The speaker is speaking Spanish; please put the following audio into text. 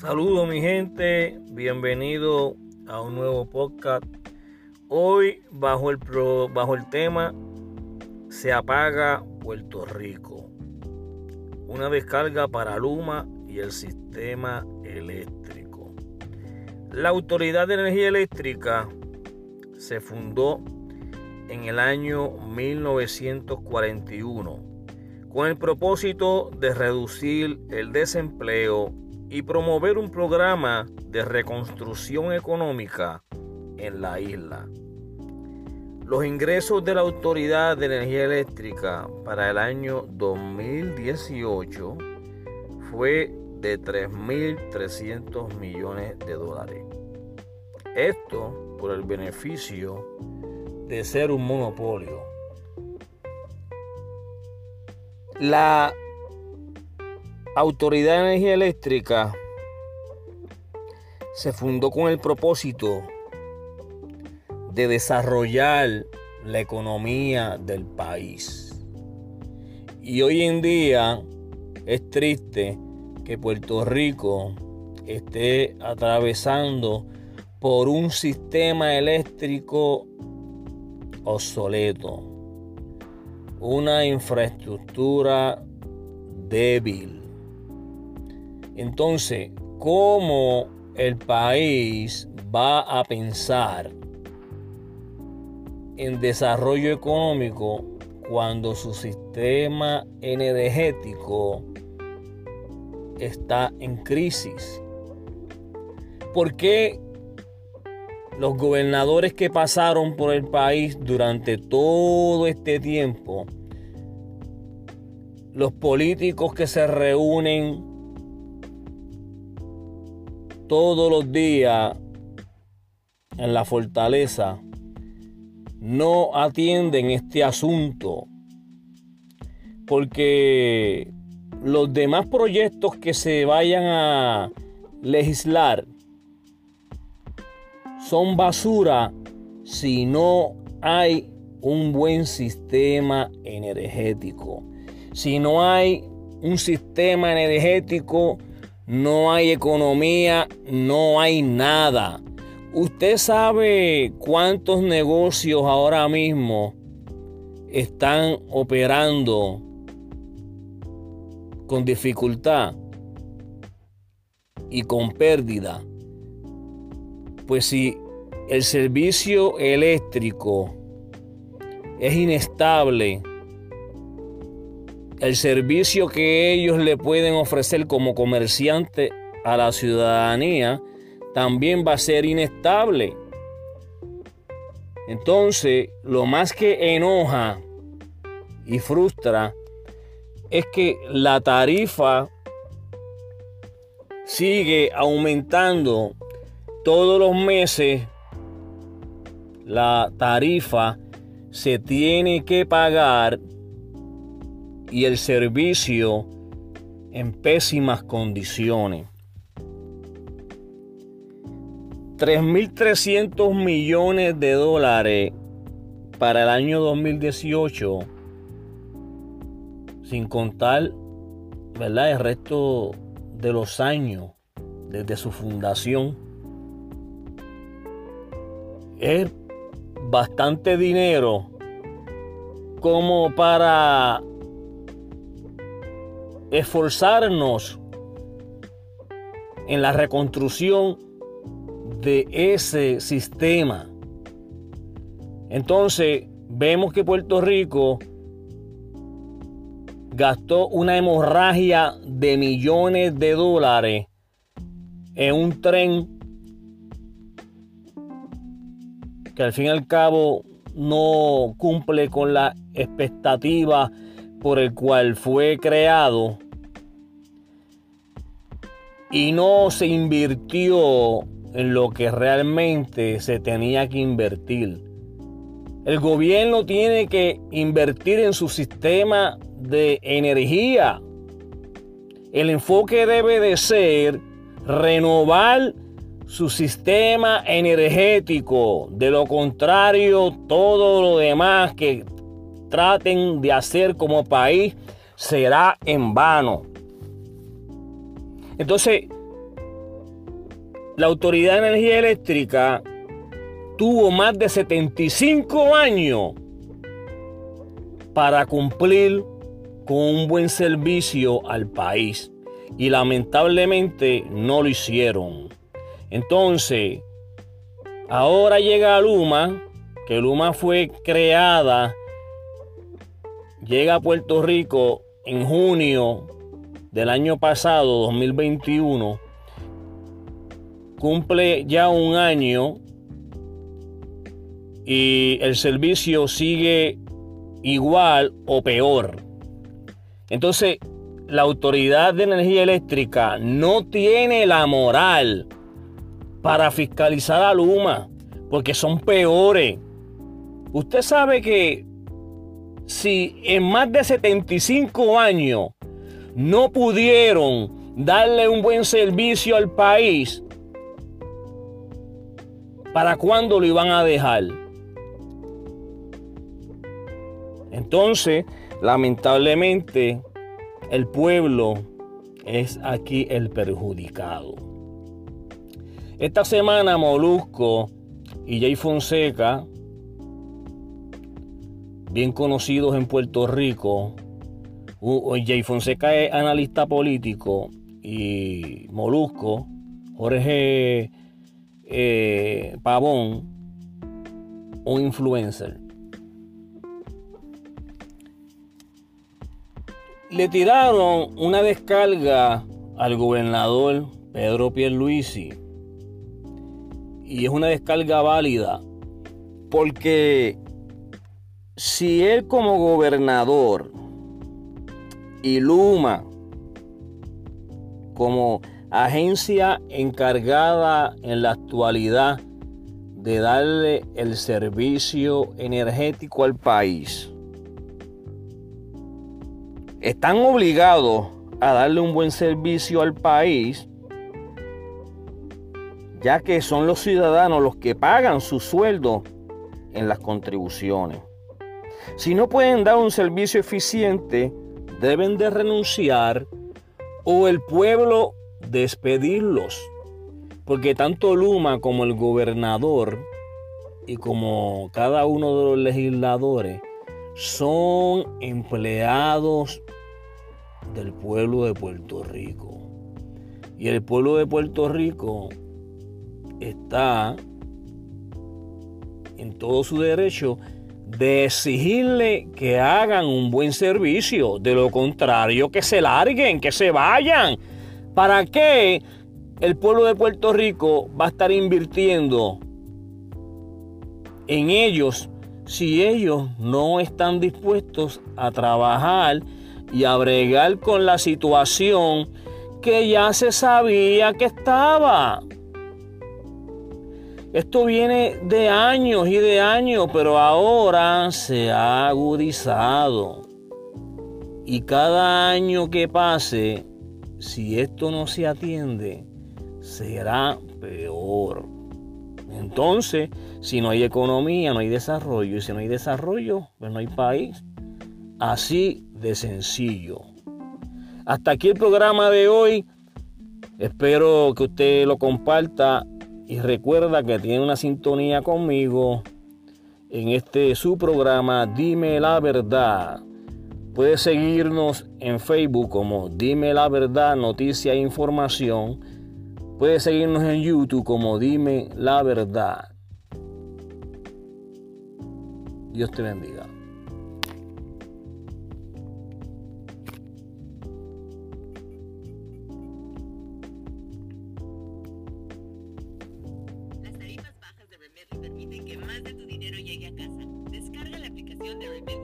Saludos mi gente, bienvenido a un nuevo podcast. Hoy bajo el, bajo el tema Se apaga Puerto Rico. Una descarga para Luma y el sistema eléctrico. La Autoridad de Energía Eléctrica se fundó en el año 1941 con el propósito de reducir el desempleo y promover un programa de reconstrucción económica en la isla. Los ingresos de la Autoridad de Energía Eléctrica para el año 2018 fue de 3.300 millones de dólares. Esto por el beneficio de ser un monopolio. La Autoridad de Energía Eléctrica se fundó con el propósito de desarrollar la economía del país. Y hoy en día es triste que Puerto Rico esté atravesando por un sistema eléctrico obsoleto, una infraestructura débil entonces, ¿cómo el país va a pensar en desarrollo económico cuando su sistema energético está en crisis? ¿Por qué los gobernadores que pasaron por el país durante todo este tiempo, los políticos que se reúnen todos los días en la fortaleza no atienden este asunto porque los demás proyectos que se vayan a legislar son basura si no hay un buen sistema energético. Si no hay un sistema energético no hay economía, no hay nada. Usted sabe cuántos negocios ahora mismo están operando con dificultad y con pérdida. Pues si el servicio eléctrico es inestable, el servicio que ellos le pueden ofrecer como comerciante a la ciudadanía también va a ser inestable. Entonces, lo más que enoja y frustra es que la tarifa sigue aumentando todos los meses. La tarifa se tiene que pagar y el servicio en pésimas condiciones. 3.300 millones de dólares para el año 2018, sin contar ¿verdad? el resto de los años desde su fundación. Es bastante dinero como para esforzarnos en la reconstrucción de ese sistema. Entonces, vemos que Puerto Rico gastó una hemorragia de millones de dólares en un tren que al fin y al cabo no cumple con la expectativa por el cual fue creado y no se invirtió en lo que realmente se tenía que invertir. El gobierno tiene que invertir en su sistema de energía. El enfoque debe de ser renovar su sistema energético. De lo contrario, todo lo demás que traten de hacer como país será en vano. Entonces, la Autoridad de Energía Eléctrica tuvo más de 75 años para cumplir con un buen servicio al país y lamentablemente no lo hicieron. Entonces, ahora llega Luma, que Luma fue creada, llega a Puerto Rico en junio del año pasado, 2021, cumple ya un año y el servicio sigue igual o peor. Entonces, la Autoridad de Energía Eléctrica no tiene la moral para fiscalizar a Luma, porque son peores. Usted sabe que si en más de 75 años no pudieron darle un buen servicio al país, ¿para cuándo lo iban a dejar? Entonces, lamentablemente, el pueblo es aquí el perjudicado. Esta semana Molusco y Jay Fonseca, bien conocidos en Puerto Rico, Jay Fonseca es analista político y Molusco, Jorge eh, Pavón, un influencer. Le tiraron una descarga al gobernador Pedro Pierluisi. Y es una descarga válida. Porque si él como gobernador y Luma como agencia encargada en la actualidad de darle el servicio energético al país, están obligados a darle un buen servicio al país, ya que son los ciudadanos los que pagan su sueldo en las contribuciones. Si no pueden dar un servicio eficiente, deben de renunciar o el pueblo despedirlos. Porque tanto Luma como el gobernador y como cada uno de los legisladores son empleados del pueblo de Puerto Rico. Y el pueblo de Puerto Rico está en todo su derecho de exigirle que hagan un buen servicio. De lo contrario, que se larguen, que se vayan. ¿Para qué el pueblo de Puerto Rico va a estar invirtiendo en ellos si ellos no están dispuestos a trabajar y a bregar con la situación que ya se sabía que estaba? Esto viene de años y de años, pero ahora se ha agudizado. Y cada año que pase, si esto no se atiende, será peor. Entonces, si no hay economía, no hay desarrollo. Y si no hay desarrollo, pues no hay país. Así de sencillo. Hasta aquí el programa de hoy. Espero que usted lo comparta y recuerda que tiene una sintonía conmigo en este su programa Dime la verdad. Puedes seguirnos en Facebook como Dime la verdad, noticia e información. Puedes seguirnos en YouTube como Dime la verdad. Dios te bendiga. ordinary